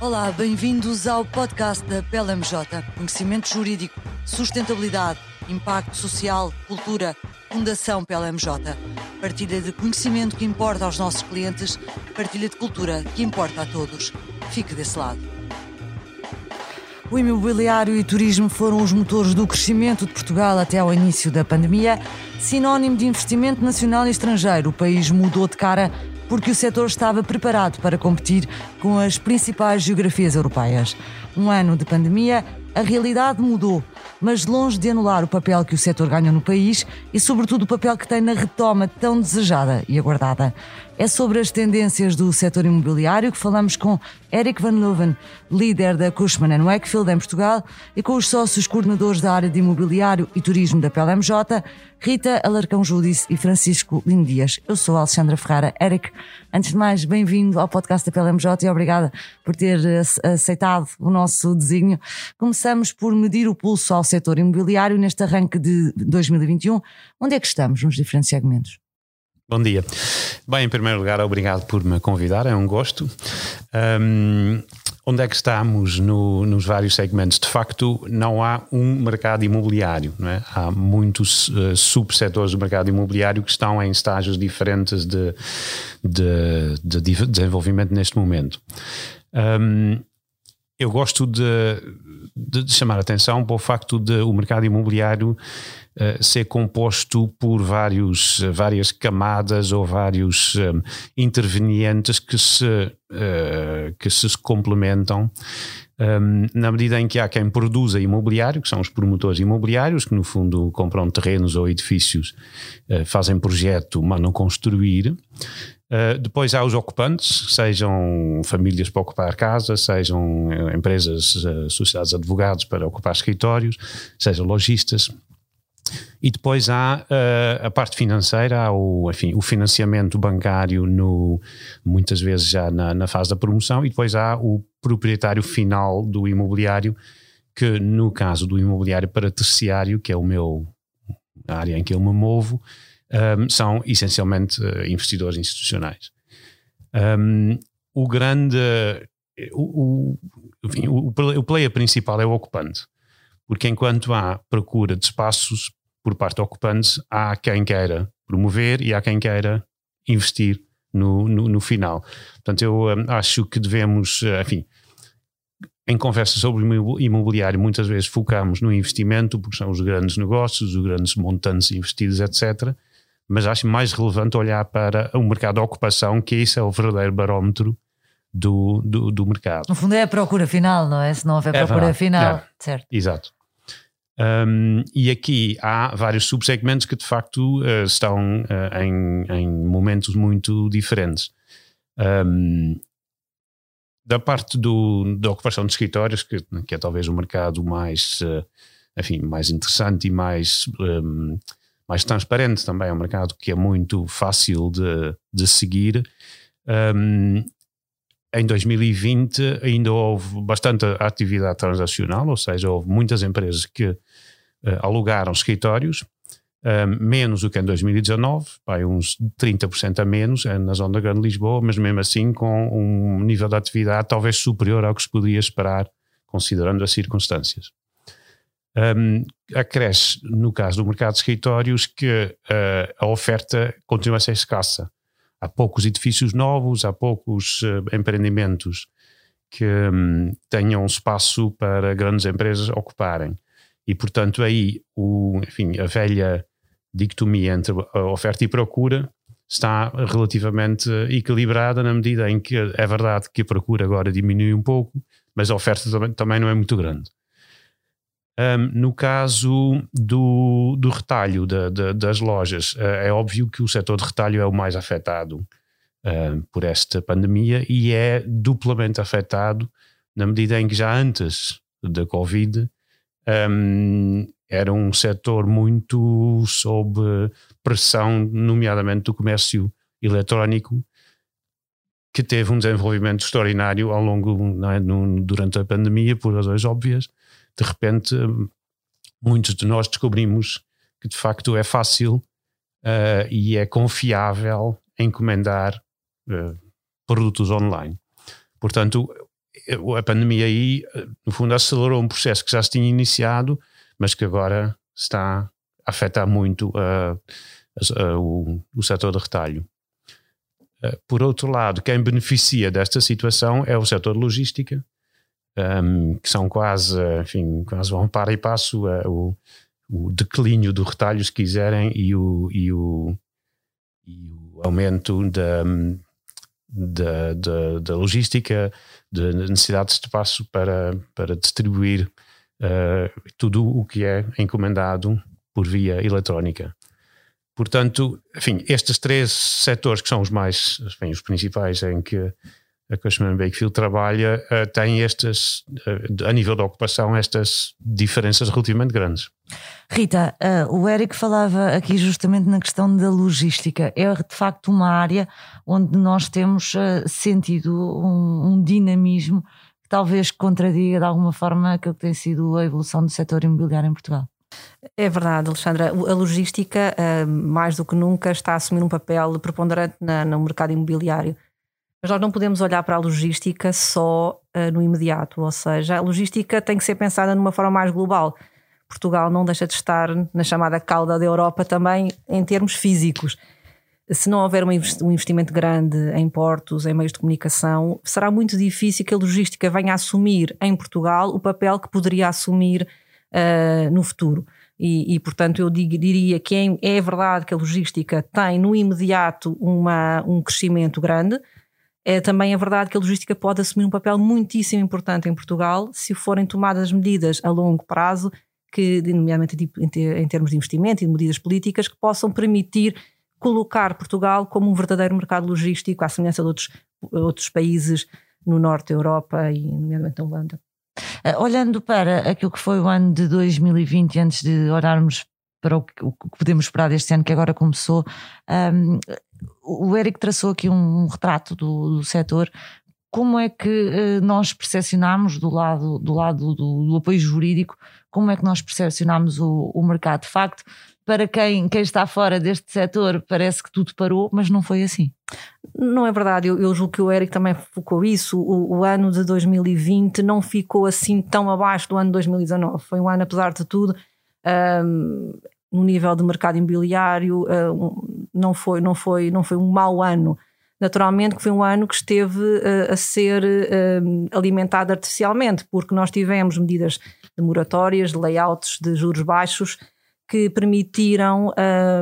Olá, bem-vindos ao podcast da PLMJ. Conhecimento jurídico, sustentabilidade, impacto social, cultura, Fundação PLMJ. Partilha de conhecimento que importa aos nossos clientes, partilha de cultura que importa a todos. Fique desse lado. O imobiliário e turismo foram os motores do crescimento de Portugal até ao início da pandemia. Sinónimo de investimento nacional e estrangeiro, o país mudou de cara porque o setor estava preparado para competir com as principais geografias europeias. Um ano de pandemia, a realidade mudou, mas longe de anular o papel que o setor ganha no país e, sobretudo, o papel que tem na retoma tão desejada e aguardada. É sobre as tendências do setor imobiliário que falamos com Eric Van Leuven, líder da Cushman Wakefield em Portugal, e com os sócios coordenadores da área de imobiliário e turismo da PLMJ, Rita Alarcão Judice e Francisco Lino Dias. Eu sou Alexandra Ferrara. Eric, antes de mais, bem-vindo ao podcast da PLMJ e obrigada por ter aceitado o nosso desenho. Começamos por medir o pulso ao setor imobiliário neste arranque de 2021. Onde é que estamos nos diferentes segmentos? Bom dia. Bem, em primeiro lugar, obrigado por me convidar, é um gosto. Um, onde é que estamos no, nos vários segmentos? De facto, não há um mercado imobiliário, não é? há muitos uh, subsetores do mercado imobiliário que estão em estágios diferentes de, de, de desenvolvimento neste momento. Um, eu gosto de, de, chamar a atenção para o facto de o mercado imobiliário uh, ser composto por vários, várias camadas ou vários um, intervenientes que se, uh, que se complementam. Um, na medida em que há quem produza imobiliário, que são os promotores imobiliários, que no fundo compram terrenos ou edifícios, uh, fazem projeto, mandam construir. Uh, depois há os ocupantes, sejam famílias para ocupar casas, sejam empresas, uh, sociedades de advogados para ocupar escritórios, sejam lojistas. E depois há a parte financeira, há o, enfim, o financiamento bancário, no, muitas vezes já na, na fase da promoção, e depois há o proprietário final do imobiliário, que no caso do imobiliário para terciário, que é o meu, a área em que eu me movo, um, são essencialmente uh, investidores institucionais. Um, o grande. O, o, o player principal é o ocupante, porque enquanto há procura de espaços por parte do ocupante, há quem queira promover e há quem queira investir no, no, no final. Portanto, eu um, acho que devemos, uh, enfim, em conversas sobre imobiliário, muitas vezes focamos no investimento, porque são os grandes negócios, os grandes montantes investidos, etc mas acho mais relevante olhar para o mercado de ocupação, que isso é o verdadeiro barómetro do, do, do mercado. No fundo é a procura final, não é? Se não houver é procura verdade. final, é. certo? Exato. Um, e aqui há vários subsegmentos que de facto uh, estão uh, em, em, momentos muito diferentes. Um, da parte do, da ocupação de escritórios, que, que é talvez o mercado mais, uh, enfim, mais interessante e mais mais transparente também, é um mercado que é muito fácil de, de seguir. Em 2020 ainda houve bastante atividade transacional, ou seja, houve muitas empresas que uh, alugaram escritórios, um, menos do que em 2019, vai uns 30% a menos é na zona da Grande Lisboa, mas mesmo assim com um nível de atividade talvez superior ao que se podia esperar, considerando as circunstâncias um, acresce, no caso do mercado de escritórios, que uh, a oferta continua a ser escassa. Há poucos edifícios novos, há poucos uh, empreendimentos que um, tenham espaço para grandes empresas ocuparem. E, portanto, aí, o, enfim, a velha dicotomia entre oferta e procura está relativamente equilibrada na medida em que é verdade que a procura agora diminui um pouco, mas a oferta também, também não é muito grande. Um, no caso do, do retalho de, de, das lojas, uh, é óbvio que o setor de retalho é o mais afetado uh, por esta pandemia e é duplamente afetado na medida em que já antes da Covid um, era um setor muito sob pressão, nomeadamente do comércio eletrónico, que teve um desenvolvimento extraordinário ao longo, é, no, durante a pandemia, por razões óbvias, de repente muitos de nós descobrimos que de facto é fácil uh, e é confiável encomendar uh, produtos online. Portanto, a pandemia aí, no fundo, acelerou um processo que já se tinha iniciado, mas que agora está a afetar muito uh, o, o setor de retalho. Por outro lado, quem beneficia desta situação é o setor de logística, um, que são quase, enfim, quase vão para e passo o, o declínio do retalho, se quiserem, e o, e o, e o aumento da, da, da, da logística, da necessidade de espaço para, para distribuir uh, tudo o que é encomendado por via eletrónica. Portanto, enfim, estes três setores que são os mais, enfim, os principais em que a Cushman Wakefield trabalha, uh, têm estas, uh, a nível da ocupação, estas diferenças relativamente grandes. Rita, uh, o Eric falava aqui justamente na questão da logística. É de facto uma área onde nós temos uh, sentido um, um, dinamismo que talvez contradiga de alguma forma aquilo que tem sido a evolução do setor imobiliário em Portugal. É verdade, Alexandra. A logística, uh, mais do que nunca, está a assumir um papel preponderante na, no mercado imobiliário. Mas nós não podemos olhar para a logística só no imediato, ou seja, a logística tem que ser pensada numa forma mais global Portugal não deixa de estar na chamada cauda da Europa também em termos físicos. Se não houver um investimento grande em portos, em meios de comunicação, será muito difícil que a logística venha a assumir em Portugal o papel que poderia assumir uh, no futuro. E, e, portanto, eu diria que é, é, verdade que a logística tem no imediato uma, um crescimento grande. É também é verdade que a logística pode assumir um papel muitíssimo importante em Portugal se forem tomadas medidas a longo prazo que, nomeadamente tipo, em termos de investimento e de medidas políticas, que possam permitir colocar Portugal como um verdadeiro mercado logístico, à semelhança de outros, outros países no norte da Europa e, nomeadamente, na Holanda. Eh, olhando para aquilo que foi o ano de 2020, antes de olharmos para o que, podemos esperar deste ano que agora começou, um, ehm, o Eric traçou aqui um, um retrato do, do setor como é que uh, nós percepcionamos do lado, do, lado do, do, apoio jurídico, como é que nós percepcionamos o, o mercado? De facto, para quem, quem está fora deste setor, parece que tudo parou, mas não foi assim. Não é verdade, eu, eu julgo que o Eric também focou isso. O, o, ano de 2020 não ficou assim tão abaixo do ano de 2019. Foi um ano, apesar de tudo, um, no nível de mercado imobiliário, um, não, foi, não, foi, não foi um mau ano naturalmente que foi um ano que esteve uh, a ser uh, alimentado artificialmente, porque nós tivemos medidas de moratórias, de layouts de juros baixos que permitiram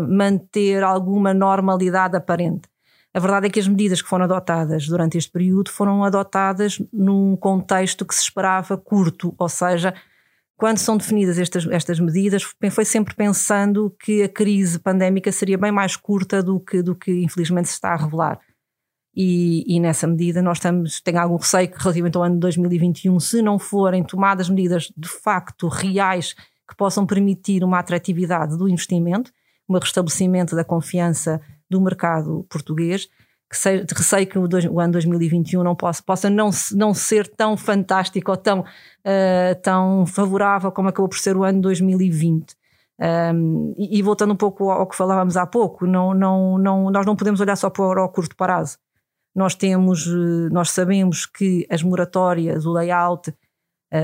manter alguma normalidade aparente. A verdade é que as medidas que foram adotadas durante este período foram adotadas num contexto que se esperava curto, ou seja, quando são definidas estas, estas medidas, foi sempre pensando que a crise pandémica seria bem mais curta do que, do que infelizmente se está a revelar. E, e, nessa medida nós estamos, tenho algum receio que relativamente ao ano de 2021, se não forem tomadas medidas de facto reais que possam permitir uma atratividade do investimento, um restabelecimento da confiança do mercado português, que receio que o, dois, o ano 2021 não possa, possa não, não ser tão fantástico ou tão, uh, tão favorável como acabou por ser o ano 2020. Um, e, e, voltando um pouco ao, ao, que falávamos há pouco, não, não, não, nós não podemos olhar só para o curto prazo. Nós temos, eh, nós sabemos que as moratórias, o layout, uh,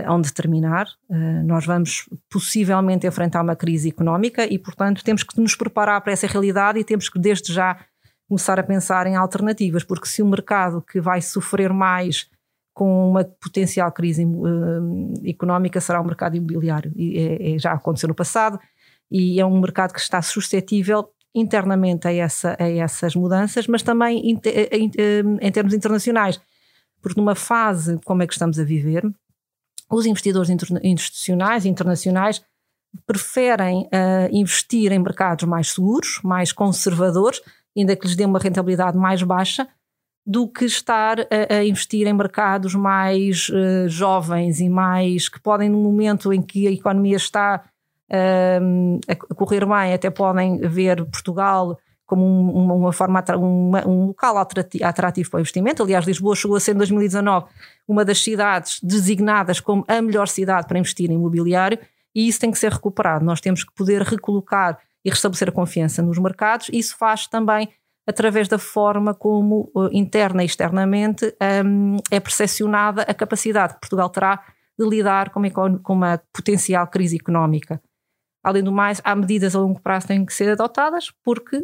hão de terminar. Uh, nós vamos possivelmente enfrentar uma crise económica e, portanto, temos que nos preparar para essa realidade e temos que, desde já, começar a pensar em alternativas, porque se o mercado que vai sofrer mais com uma potencial crise uh, económica será o mercado imobiliário. E é, é, já aconteceu no passado e é um mercado que está suscetível internamente a, essa, a essas mudanças, mas também em, em, em termos internacionais. Porque numa fase como é que estamos a viver, os investidores institucionais internacionais preferem uh, investir em mercados mais seguros, mais conservadores, ainda que lhes dê uma rentabilidade mais baixa, do que estar a, a investir em mercados mais uh, jovens e mais que podem, no momento em que a economia está a correr bem, até podem ver Portugal como uma, uma forma, uma, um local atrativo para o investimento. Aliás, Lisboa chegou a ser em 2019 uma das cidades designadas como a melhor cidade para investir em imobiliário e isso tem que ser recuperado. Nós temos que poder recolocar e restabelecer a confiança nos mercados. Isso faz também através da forma como, interna e externamente, um, é percepcionada a capacidade que Portugal terá de lidar com uma, com uma potencial crise económica. Além do mais, há medidas a longo prazo que têm que ser adotadas, porque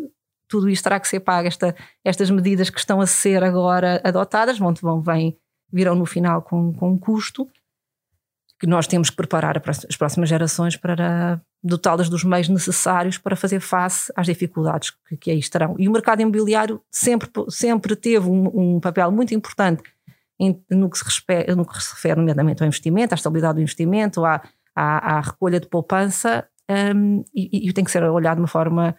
tudo isto terá que ser pago. Esta, estas medidas que estão a ser agora adotadas vão, vão vêm, virão no final com, com um custo que nós temos que preparar as próximas gerações para dotá-las dos meios necessários para fazer face às dificuldades que, que aí estarão. E o mercado imobiliário sempre, sempre teve um, um papel muito importante em, no, que se refere, no que se refere, nomeadamente, ao investimento, à estabilidade do investimento, à, à, à recolha de poupança, um, e, e tem que ser olhado de uma forma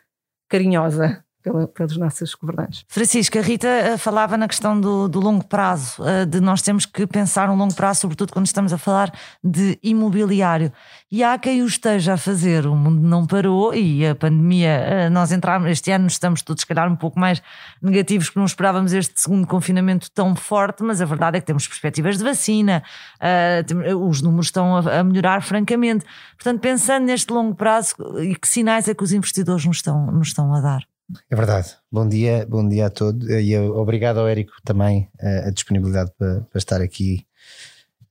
carinhosa pela, pelos nossos governantes. Francisca, a Rita eh, falava na questão do, do, longo prazo, eh, de nós temos que pensar no longo prazo, sobretudo quando estamos a falar de imobiliário. E há quem o esteja a fazer, o mundo não parou e a pandemia, eh, nós entramos, este ano estamos todos, se calhar, um pouco mais negativos, que não esperávamos este segundo confinamento tão forte, mas a verdade é que temos perspectivas de vacina, os números estão a melhorar francamente. Portanto, pensando neste longo prazo, e que sinais é que os investidores nos estão, nos estão a dar? É verdade. Bom dia, bom dia a todos e obrigado ao Érico também a, a disponibilidade para, para, estar aqui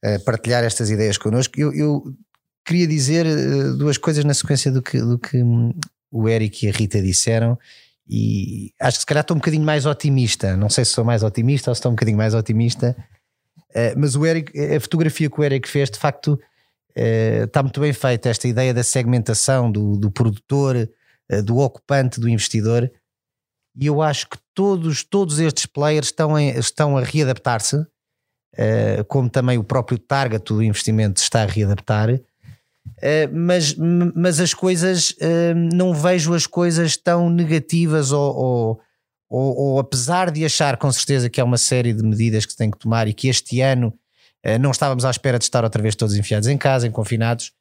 a partilhar estas ideias connosco. Eu, eu queria dizer eh, duas coisas na sequência do que, do que hum, o Érico e a Rita disseram e acho que se calhar estou um bocadinho mais otimista. Não sei se sou mais otimista ou se estou um bocadinho mais otimista, eh, mas o Eric, a fotografia que o Eric fez, de facto, eh, está muito bem feita. Esta ideia da segmentação do, do produtor eh, do ocupante, do investidor, e eu acho que todos, todos estes players estão, em, estão a readaptar-se, uh, como também o próprio target do investimento está a readaptar, uh, mas, mas as coisas, uh, não vejo as coisas tão negativas ou, ou, ou, ou, apesar de achar com certeza que há uma série de medidas que se tem que tomar e que este ano não estávamos à espera de estar outra vez todos enfiados em casa, em confinados,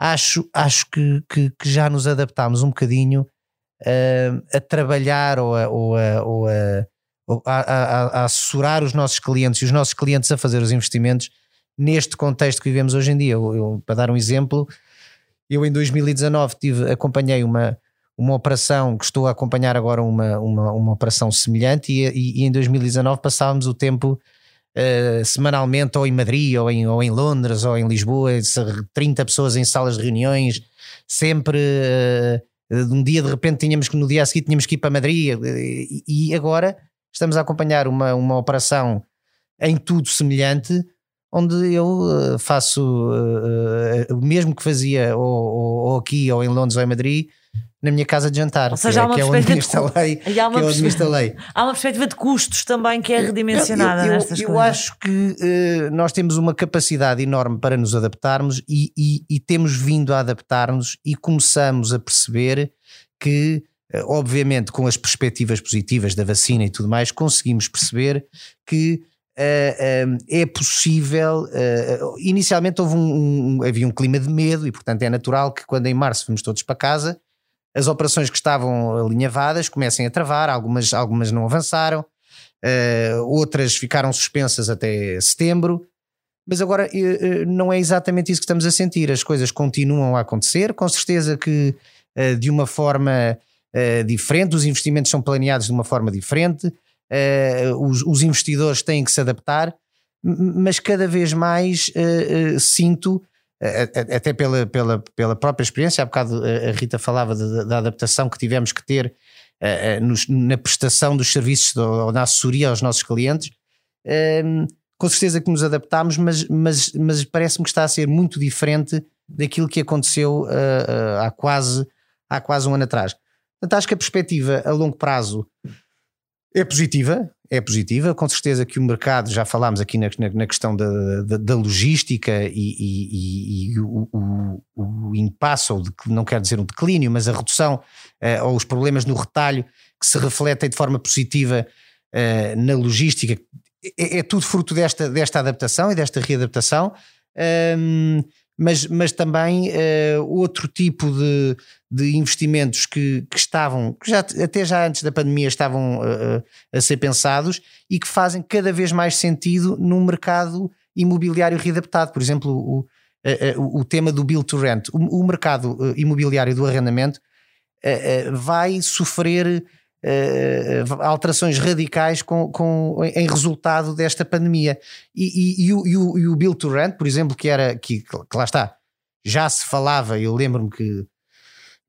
acho, acho que, que, que já nos adaptámos um bocadinho uh, a trabalhar ou a, ou a, ou a, a, a, assessorar os nossos clientes e os nossos clientes a fazer os investimentos neste contexto que vivemos hoje em dia. Eu, eu, para dar um exemplo, eu em 2019 tive, acompanhei uma, uma operação que estou a acompanhar agora uma, uma, uma operação semelhante e, e, e em 2019 passávamos o tempo uh, semanalmente ou em Madrid, ou em, ou em Londres, ou em Lisboa, 30 pessoas em salas de reuniões, sempre uh, um dia de repente tínhamos que no dia a seguir tínhamos que ir para Madrid e, e agora estamos a acompanhar uma, uma operação em tudo semelhante onde eu faço uh, uh, o mesmo que fazia ou, ou, ou, aqui ou em Londres ou em Madrid na minha casa de jantar. Ou seja, há uma que é perspectiva onde de, há uma é Há uma perspectiva de custos também que é redimensionada eu, eu, nestas eu, coisas. Eu acho que uh, nós temos uma capacidade enorme para nos adaptarmos e, e, e temos vindo a adaptar-nos e começamos a perceber que uh, obviamente com as perspectivas positivas da vacina e tudo mais, conseguimos perceber que Uh, uh, é possível. Uh, inicialmente houve um, um, havia um clima de medo e, portanto, é natural que quando em março fomos todos para casa, as operações que estavam alinhavadas comecem a travar, algumas, algumas não avançaram, uh, outras ficaram suspensas até setembro. Mas agora uh, não é exatamente isso que estamos a sentir. As coisas continuam a acontecer, com certeza que uh, de uma forma diferente, os investimentos são planeados de uma forma diferente, os, os, investidores têm que se adaptar, mas cada vez mais sinto até pela, pela, pela própria experiência, há bocado a Rita falava da adaptação que tivemos que ter na prestação dos serviços ou na assessoria aos nossos clientes. Com certeza que nos adaptámos, mas, mas, mas parece-me que está a ser muito diferente daquilo que aconteceu há, quase, há quase um ano atrás. Portanto, acho que a perspectiva a longo prazo é positiva, é positiva, com certeza que o mercado, já falámos aqui na, na questão da, da, da logística e, e, e o, o, o, impasse, ou de, não quero dizer um declínio, mas a redução uh, ou os problemas no retalho que se refletem de forma positiva uh, na logística, é, é, tudo fruto desta, desta adaptação e desta readaptação. Mas, mas também uh, outro tipo de, de investimentos que, que estavam, que já, até já antes da pandemia estavam uh, a ser pensados e que fazem cada vez mais sentido num mercado imobiliário readaptado. Por exemplo, o, uh, o tema do build to rent. O, o mercado imobiliário do arrendamento vai sofrer uh, alterações radicais com, com, em resultado desta pandemia. E, e, e, o, e, o, e o Bill Turant, por exemplo, que era que, que lá está, já se falava, eu lembro-me que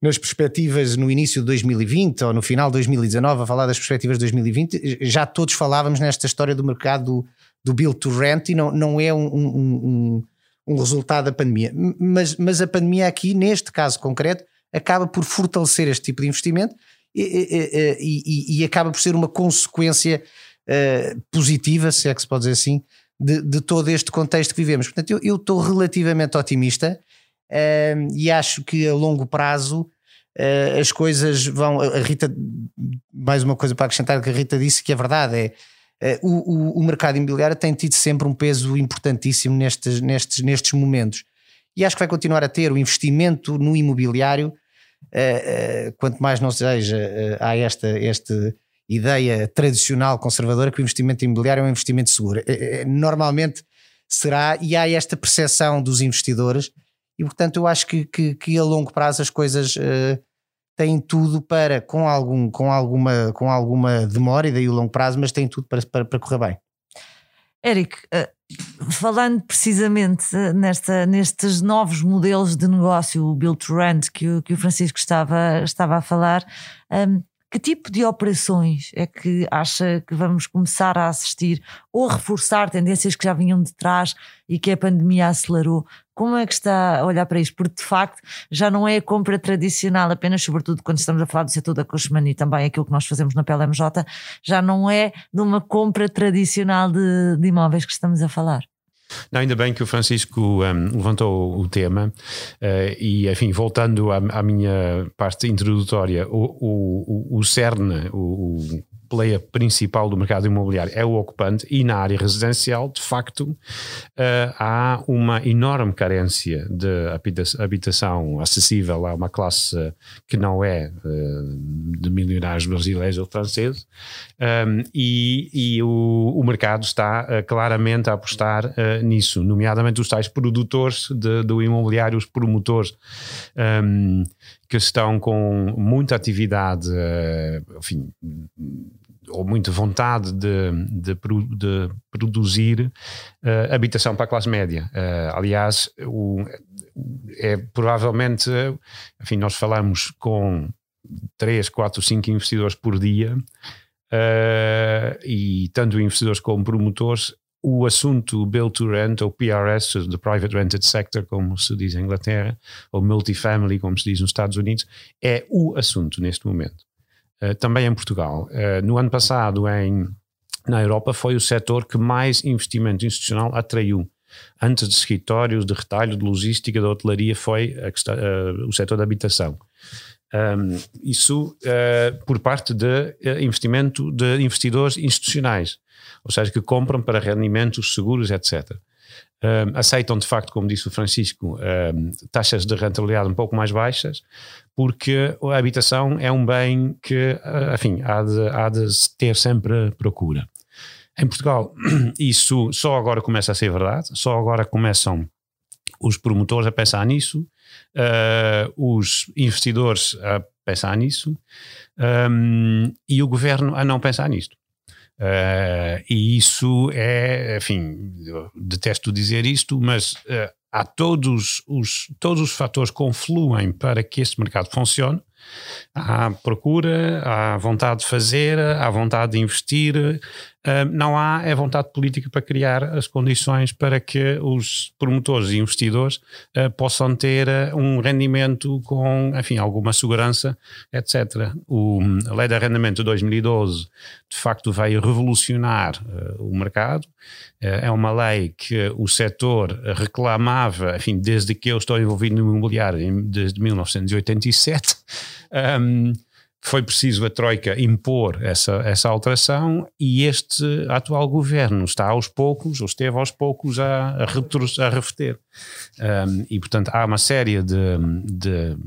nas perspectivas no início de 2020 ou no final de 2019, a falar das perspectivas de 2020, já todos falávamos nesta história do mercado do, do Bill to Rent e não, não é um, um, um, um resultado da pandemia. Mas, mas a pandemia aqui, neste caso concreto, acaba por fortalecer este tipo de investimento e, e, e, acaba por ser uma consequência uh, positiva, se é que se pode dizer assim, de, de todo este contexto que vivemos. Portanto, eu estou relativamente otimista uh, e acho que a longo prazo uh, as coisas vão. A Rita, mais uma coisa para acrescentar que a Rita disse que é verdade, é. O, o, o mercado imobiliário tem tido sempre um peso importantíssimo nestes, nestes, nestes momentos e acho que vai continuar a ter o investimento no imobiliário quanto mais não seja, uh, há esta, esta ideia tradicional conservadora que o investimento imobiliário é um investimento seguro. normalmente será, e há esta percepção dos investidores, e portanto eu acho que, que, que a longo prazo as coisas têm tudo para, com, algum, com, alguma, com alguma demora, e daí o longo prazo, mas têm tudo para, para, para correr bem. Eric, falando precisamente nesta, nestes novos modelos de negócio, o Build to Rent, que o, que o Francisco estava, estava a falar, um, que tipo de operações é que acha que vamos começar a assistir ou reforçar tendências que já vinham de trás e que a pandemia acelerou? Como é que está a olhar para isto? Porque de facto já não é a compra tradicional, apenas, sobretudo quando estamos a falar do setor da Cushman e também aquilo que nós fazemos na PLMJ, já não é de uma compra tradicional de, de imóveis que estamos a falar. Não, ainda bem que o Francisco um, levantou o tema uh, e, enfim, voltando à, à, minha parte introdutória, o, o, o CERN, o, o player principal do mercado imobiliário é o ocupante e na área residencial, de facto, uh, há uma enorme carência de habitação acessível. A uma classe que não é uh, de milionários brasileiros ou franceses um, e, e o, o, mercado está uh, claramente a apostar nisso, nomeadamente os tais produtores de, do imobiliário, os promotores um, que estão com muita atividade, enfim, ou muita vontade de, de, de produzir uh, habitação para a classe média. Uh, aliás, o, é provavelmente, enfim, nós falamos com 3, 4, 5 investidores por dia uh, e tanto investidores como promotores o assunto Build to Rent, ou PRS, the Private Rented Sector, como se diz em Inglaterra, ou Multifamily, como se diz nos Estados Unidos, é o assunto neste momento. Eh, também em Portugal. Uh, no ano passado, em, na Europa, foi o setor que mais investimento institucional atraiu. Antes de escritórios, de retalho, de logística, de hotelaria, foi uh, o setor da habitação. Um, isso por parte de investimento de investidores institucionais, ou seja, que compram para rendimentos seguros, etc. Um, aceitam de facto, como disse o Francisco, um, taxas de rentabilidade um pouco mais baixas, porque a habitação é um bem que, ah, enfim, há de, há de ter sempre procura. Em Portugal, isso só agora começa a ser verdade, só agora começam os promotores a pensar nisso, uh, os investidores a pensar nisso um, e o governo a não pensar nisto. Uh, e isso é, enfim, detesto dizer isto, mas uh, há todos os, todos os fatores confluem para que este mercado funcione. Há procura, há vontade de fazer, há vontade de investir, não há é vontade política para criar as condições para que os promotores e investidores uh, possam ter uh, um rendimento com, enfim, alguma segurança, etc. O, a Lei de Arrendamento de 2012, de facto, veio revolucionar uh, o mercado. é uma lei que o setor reclamava, enfim, desde que eu estou envolvido no imobiliário, desde 1987. Um, foi preciso a Troika impor essa, essa alteração e este atual governo está aos poucos, ou esteve aos poucos, a, a, retro, a reverter. Um, e, portanto, há uma série de, de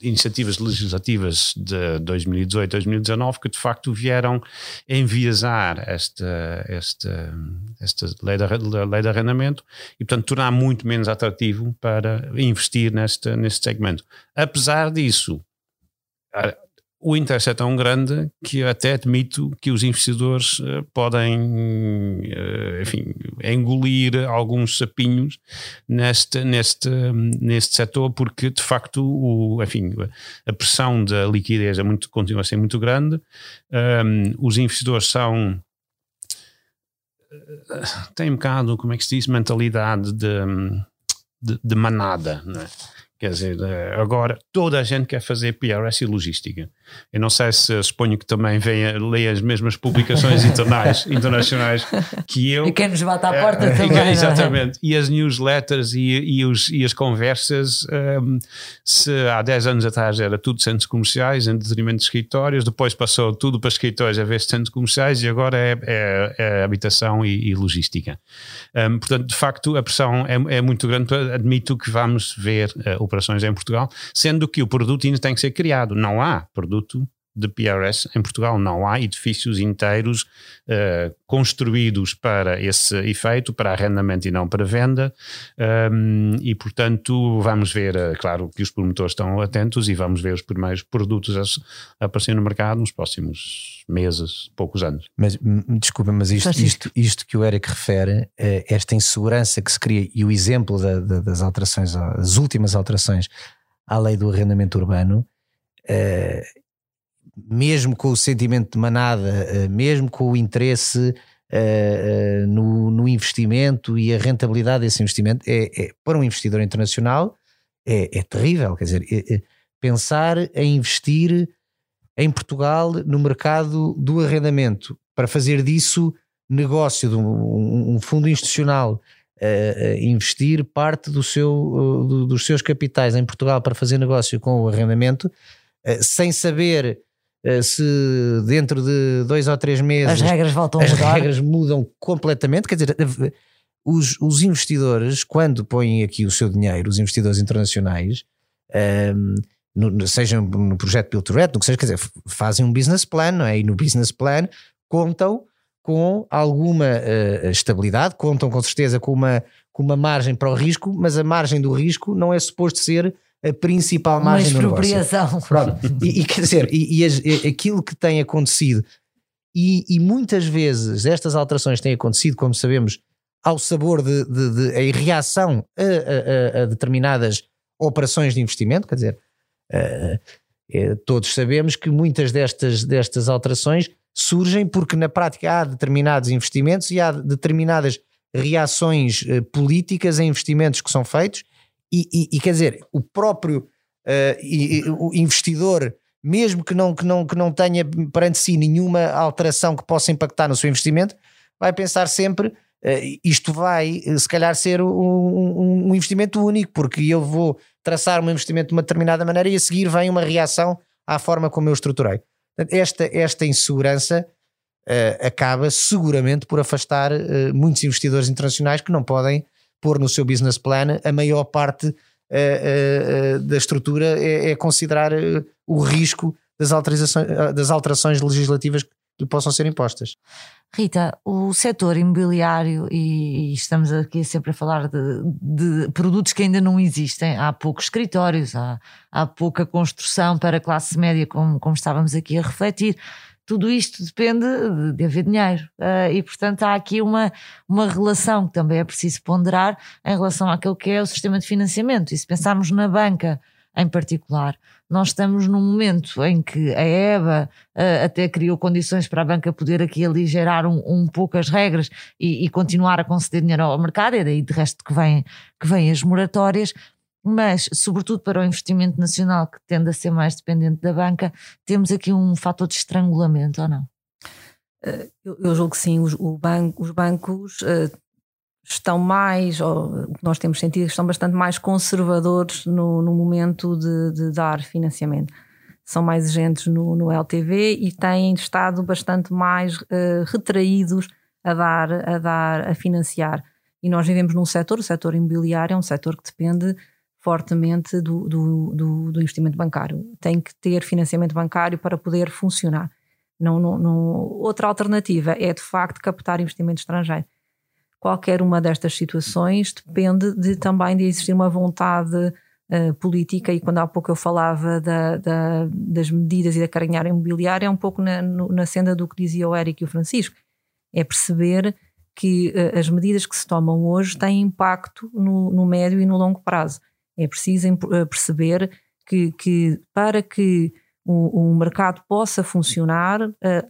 iniciativas legislativas de 2018, 2019 que de facto vieram enviesar esta, esta, esta lei, de, lei de arrendamento e portanto tornar muito menos atrativo para investir neste, neste segmento. Apesar disso, o interesse é tão grande que até admito que os investidores uh, podem, uh, enfim, engolir alguns sapinhos neste, neste, neste setor, porque de facto, o, enfim, a pressão da liquidez é muito, continua a ser muito grande. Um, os investidores são têm um bocado, como é que se diz, mentalidade de, de, de manada, não é? Quer dizer, eh, agora toda a gente quer fazer PRS e logística. Eu não sei se suponho que também venha, leia as mesmas publicações internais, internacionais que eu. E quem nos bate à eh, porta uh, também. Exatamente. É? E as newsletters e, e, os, e as conversas, um, ehm, se há 10 anos atrás era tudo centros comerciais, em detrimento de escritórios, depois passou tudo para escritórios a vez de centros comerciais e agora é, é, é habitação e, e logística. Um, ehm, portanto, de facto, a pressão é, é muito grande. Admito que vamos ver uh, operações em Portugal, sendo que o produto ainda tem que ser criado. Não há produto de PRS em Portugal. Não há edifícios inteiros uh, construídos para esse efeito, para arrendamento e não para venda. Um, e, portanto, vamos ver, uh, claro que os promotores estão atentos e vamos ver os primeiros produtos a, a aparecer no mercado nos próximos meses, poucos anos. Mas, desculpa, mas isto, isto, isto que o Eric refere, uh, esta insegurança que se cria e o exemplo da, da, das alterações, as últimas alterações à lei do arrendamento urbano, uh, mesmo com o sentimento de manada, eh, mesmo com o interesse eh, eh, no, no investimento e a rentabilidade desse investimento, é, é para um investidor internacional é, é terrível. Quer dizer, é, pensar em investir em Portugal no mercado do arrendamento para fazer disso negócio de um, um fundo institucional. Investir parte do seu, do, dos seus capitais em Portugal para fazer negócio com o arrendamento, sem saber se dentro de dois ou três meses as regras voltam as a mudar. regras mudam completamente, quer dizer, eh, os, os investidores, quando põem aqui o seu dinheiro, os investidores internacionais, um, ehm, no, seja no projeto Build to Rent, no que seja, quer dizer, fazem um business plan, não é? E no business plan contam com alguma uh, estabilidade, contam com certeza com uma, com uma margem para o risco, mas a margem do risco não é suposto ser a principal margem do negócio. Pronto. E, e quer dizer, e, e, as, e, aquilo que tem acontecido, e, muitas vezes estas alterações têm acontecido, como sabemos, ao sabor de, de, de em reação a, a, a, determinadas operações de investimento, quer dizer, uh, todos sabemos que muitas destas, destas alterações surgem porque na prática há determinados investimentos e há determinadas reações uh, políticas a investimentos que são feitos e, e, e quer dizer, o próprio uh, e, o investidor, mesmo que não, que, não, que não tenha perante si nenhuma alteração que possa impactar no seu investimento, vai pensar sempre. Uh, isto vai, se calhar, ser um, um, um, investimento único, porque eu vou traçar um investimento de uma determinada maneira e a seguir vem uma reação à forma como eu estruturei. Esta, esta insegurança uh, acaba seguramente por afastar uh, muitos investidores internacionais que não podem pôr no seu business plan, a maior parte uh, uh, da estrutura é, é considerar o risco das alterações, das alterações legislativas que lhe possam ser impostas. Rita, o setor imobiliário, e, e estamos aqui sempre a falar de, de, produtos que ainda não existem, há poucos escritórios, há, há pouca construção para a classe média, como, como estávamos aqui a refletir tudo isto depende de, haver dinheiro. Uh, e, portanto, há aqui uma, uma relação que também é preciso ponderar em relação àquilo que é o sistema de financiamento. E se pensarmos na banca em particular, nós estamos num momento em que a EBA uh, até criou condições para a banca poder aqui aligerar um, um pouco as regras e, e, continuar a conceder dinheiro ao mercado, é daí de resto que vêm que vem as moratórias, mas, sobretudo para o investimento nacional, que tende a ser mais dependente da banca, temos aqui um fator de estrangulamento, ou não? Eh, eu, julgo que sim, os, banco, os bancos uh, estão mais, ou, o que nós temos sentido, estão bastante mais conservadores no, no momento de, de, dar financiamento. São mais exigentes no, no LTV e têm estado bastante mais uh, retraídos a dar, a dar, a financiar. E nós vivemos num setor, o setor imobiliário é um setor que depende fortemente do, do, do, do, investimento bancário. Tem que ter financiamento bancário para poder funcionar. Não, não, não, outra alternativa é de facto captar investimento estrangeiro. Qualquer uma destas situações depende de, também de existir uma vontade uh, política, e quando há pouco eu falava da, da, das medidas e da carinhar imobiliária, é um pouco na, na senda do que dizia o Eric e o Francisco. É perceber que uh, as medidas que se tomam hoje têm impacto no, no médio e no longo prazo. É preciso uh, perceber que, que para que o, o, mercado possa funcionar,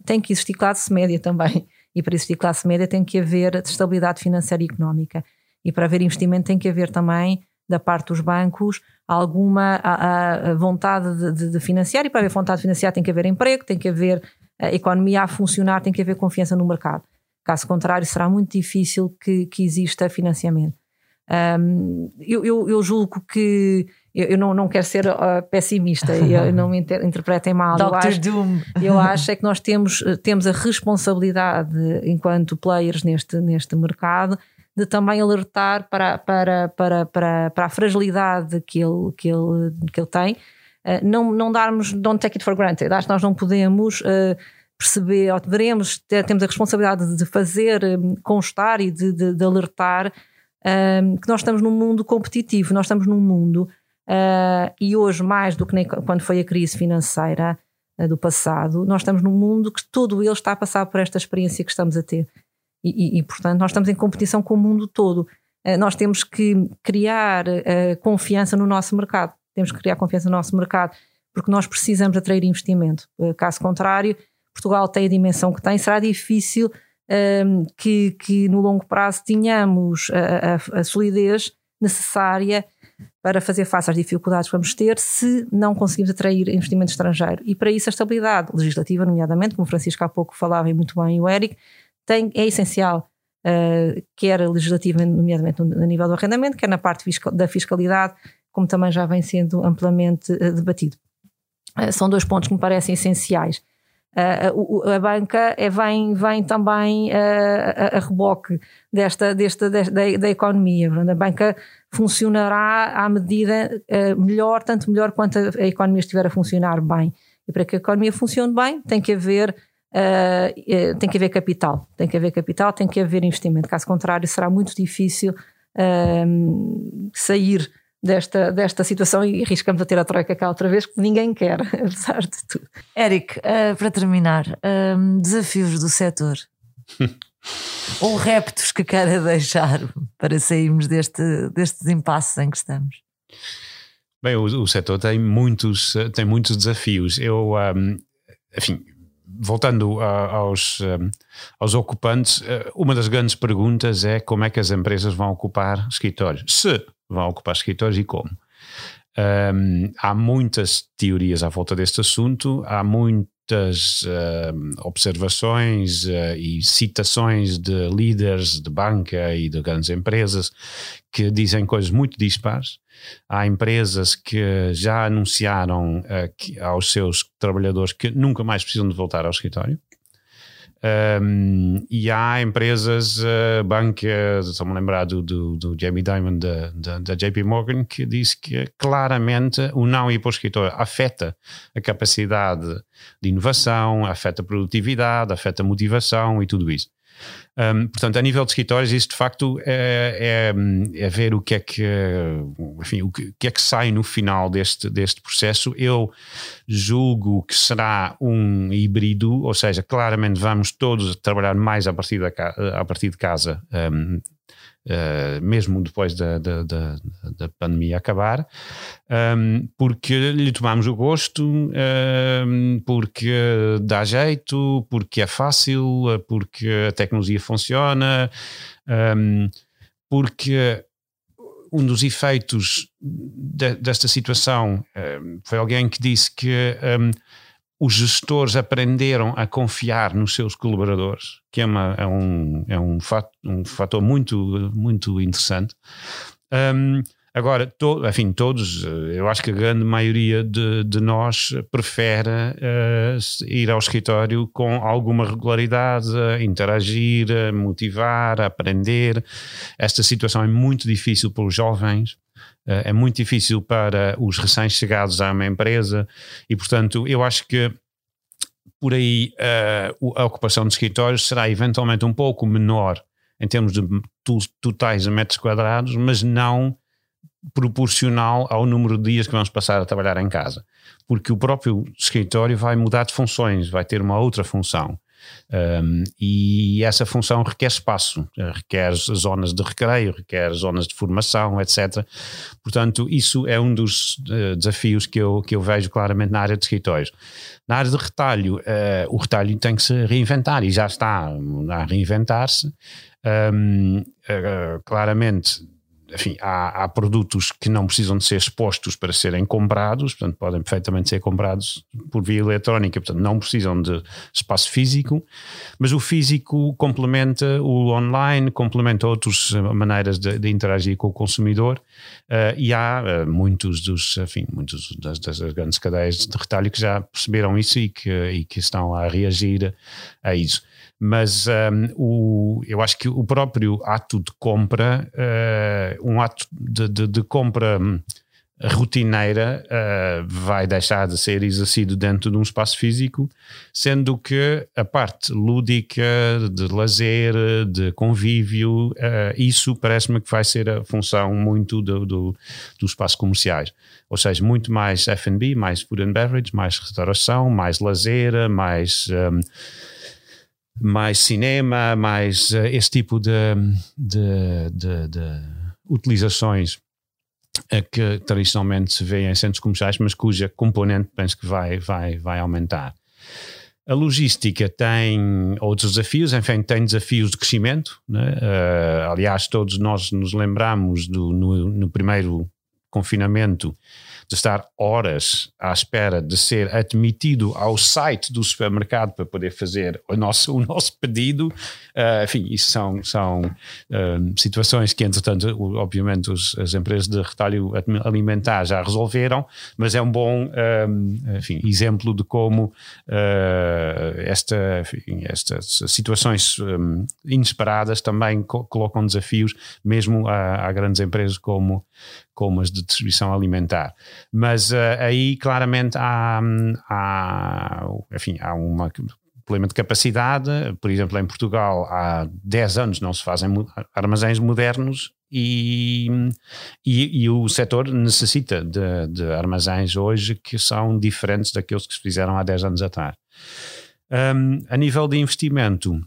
tem que existir classe média também. E para existir classe média tem que haver estabilidade financeira e económica. E para haver investimento tem que haver também da parte dos bancos alguma a, a vontade de, de, de, financiar e para haver vontade de financiar tem que haver emprego, tem que haver a economia a funcionar, tem que haver confiança no mercado. Caso contrário, será muito difícil que, que exista financiamento. Um, eu, eu, eu, julgo que eu, eu não, não quero ser uh, pessimista, eu, não me inter, interpretem mal. Dr. Eu acho, Doom. eu acho é que nós temos, temos a responsabilidade, enquanto players neste, neste mercado, de também alertar para, para, para, para, para a fragilidade que ele, que ele, que ele tem. Uh, não, não darmos, don't take it for granted. Acho que nós não podemos uh, perceber, ou devemos ter, temos a responsabilidade de fazer um, constar e de, de, de alertar um, que nós estamos num mundo competitivo, nós estamos num mundo, uh, e hoje mais do que nem quando foi a crise financeira do passado, nós estamos num mundo que todo ele está a passar por esta experiência que estamos a ter. E, e, e, portanto, nós estamos em competição com o mundo todo. Uh, nós temos que criar uh, confiança no nosso mercado. Temos que criar confiança no nosso mercado, porque nós precisamos atrair investimento. Uh, caso contrário, Portugal tem a dimensão que tem, será difícil ehm, que, que no longo prazo tenhamos a, a, a solidez necessária para fazer face às dificuldades que vamos ter se não conseguimos atrair investimento estrangeiro. E para isso a estabilidade legislativa, nomeadamente, como o Francisco há pouco falava e muito bem, o Eric, tem, é essencial, uh, quer legislativa, nomeadamente no, nível do arrendamento, quer na parte da fiscalidade, como também já vem sendo amplamente uh, debatido. Uh, são dois pontos que me parecem essenciais. Uh, a banca é, vem, vem também uh, a, a, reboque desta, desta, desta da, da, economia. A banca funcionará à medida melhor, tanto melhor quanto a, a, economia estiver a funcionar bem. E para que a economia funcione bem, tem que haver uh, tem que haver capital, tem que haver capital, tem que haver investimento. Caso contrário, será muito difícil sair desta, desta situação e arriscamos a ter a troika cá outra vez, que ninguém quer, apesar de tudo. Eric, uh, para terminar, uh, desafios do setor. Ou reptos que queira deixar para sairmos deste, destes impasses em que estamos? Bem, o, o setor tem muitos, tem muitos desafios. Eu, um, enfim, voltando a, aos, um, aos ocupantes, eh, uma das grandes perguntas é como é que as empresas vão ocupar escritórios. Se vão ocupar escritórios e como. Um, há muitas teorias à volta deste assunto, há muitas uh, observações uh, e citações de líderes de banca e de grandes empresas que dizem coisas muito dispares. Há empresas que já anunciaram uh, que, aos seus trabalhadores que nunca mais precisam de voltar ao escritório. Um, e há empresas, uh, banca, estou-me a lembrar do, do, do, Jamie Dimon da, da, da, JP Morgan, que disse que claramente o não ir para o escritório afeta a capacidade de inovação, afeta a produtividade, afeta a motivação e tudo isso. Um, portanto, a nível de escritórios, isso de facto é, é, é, ver o que é que, enfim, o que, que, é que sai no final deste, deste processo. Eu julgo que será um híbrido, ou seja, claramente vamos todos trabalhar mais a partir, da, a partir de casa um, Uh, mesmo depois da, da, da, da pandemia acabar, um, porque lhe tomamos o gosto, um, porque dá jeito, porque é fácil, porque a tecnologia funciona, um, porque um dos efeitos de, desta situação foi alguém que disse que os gestores aprenderam a confiar nos seus colaboradores, que é, uma, é, um, é um, fato, um fator muito, muito interessante. Um, agora, to, enfim, todos, eh, eu acho que a grande maioria de, de nós prefere uh, ir ao escritório com alguma regularidade, interagir, motivar, aprender. Esta situação é muito difícil para os jovens. Eh, é muito difícil para os recém-chegados a uma empresa e, portanto, eu acho que por aí uh, a ocupação de escritórios será eventualmente um pouco menor em termos de totais metros quadrados, mas não proporcional ao número de dias que vamos passar a trabalhar em casa, porque o próprio escritório vai mudar de funções, vai ter uma outra função. Um, e essa função requer espaço, requer zonas de recreio, requer zonas de formação, etc. Portanto, isso é um dos uh, desafios que eu, que eu vejo claramente na área de escritórios. Na área de retalho, uh, o retalho tem que se reinventar e já está a reinventar-se. Um, uh, claramente enfim, há, há, produtos que não precisam de ser expostos para serem comprados, portanto, podem perfeitamente ser comprados por via eletrónica, portanto, não precisam de espaço físico, mas o físico complementa o online, complementa outras maneiras de, de interagir com o consumidor, uh, e há uh, muitos dos, enfim, muitos das, das, grandes cadeias de retalho que já perceberam isso e que, e que estão a reagir a isso mas um, o, eu acho que o próprio ato de compra, uh, um ato de, de, de compra hum, rotineira uh, vai deixar de ser exercido dentro de um espaço físico, sendo que a parte lúdica, de lazer, de convívio, uh, isso parece-me que vai ser a função muito do, do, do espaço comerciais. Ou seja, muito mais F&B, mais food and beverage, mais restauração, mais lazer, mais... Um, mais cinema, mais uh, esse tipo de, de, de, de utilizações uh, que tradicionalmente se vê em centros comerciais, mas cuja componente penso que vai, vai, vai aumentar. A logística tem outros desafios, enfim, tem desafios de crescimento. Né? Uh, aliás, todos nós nos lembramos do, no, no primeiro confinamento estar horas à espera de ser admitido ao site do supermercado para poder fazer o nosso, o nosso pedido. Uh, enfim, isso são, são uh, situações que, entretanto, obviamente, os, as empresas de retalho alimentar já resolveram, mas é um bom uh, enfim, exemplo de como esta, enfim, estas situações um, inesperadas também co colocam desafios, mesmo a, a grandes empresas como como as de distribuição alimentar. Mas uh, aí claramente há, há, enfim, há uma problema de capacidade. Por exemplo, em Portugal há 10 anos não se fazem armazéns modernos e, e, e o setor necessita de, de, armazéns hoje que são diferentes daqueles que se fizeram há 10 anos atrás. Um, a nível de investimento,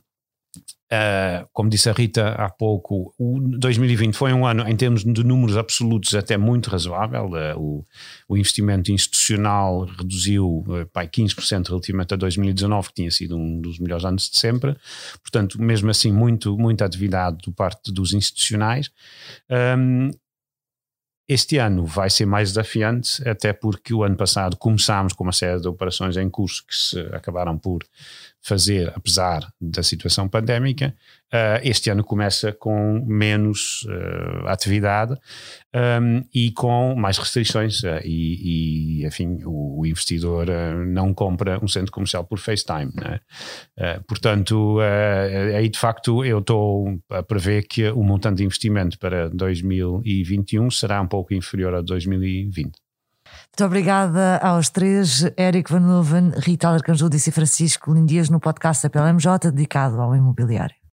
Uh, como disse a Rita há pouco, o 2020 foi um ano, em termos de números absolutos, até muito razoável. Uh, o, o, investimento institucional reduziu uh, pai, 15% relativamente a 2019, que tinha sido um dos melhores anos de sempre. Portanto, mesmo assim, muito, muita atividade do parte dos institucionais. Um, este ano vai ser mais desafiante, até porque o ano passado começámos com uma série de operações em curso que se acabaram por fazer, apesar da situação pandémica. Uh, este ano começa com menos uh, atividade um, e com mais restrições uh, e, e, enfim, o, o investidor não compra um centro comercial por FaceTime. Né? portanto, aí de facto eu estou a prever que o montante de investimento para 2021 será um pouco inferior a 2020. Muito obrigada aos três, Eric Van Rita Alarcanjudice e Francisco Lindias, no podcast da PLMJ dedicado ao imobiliário.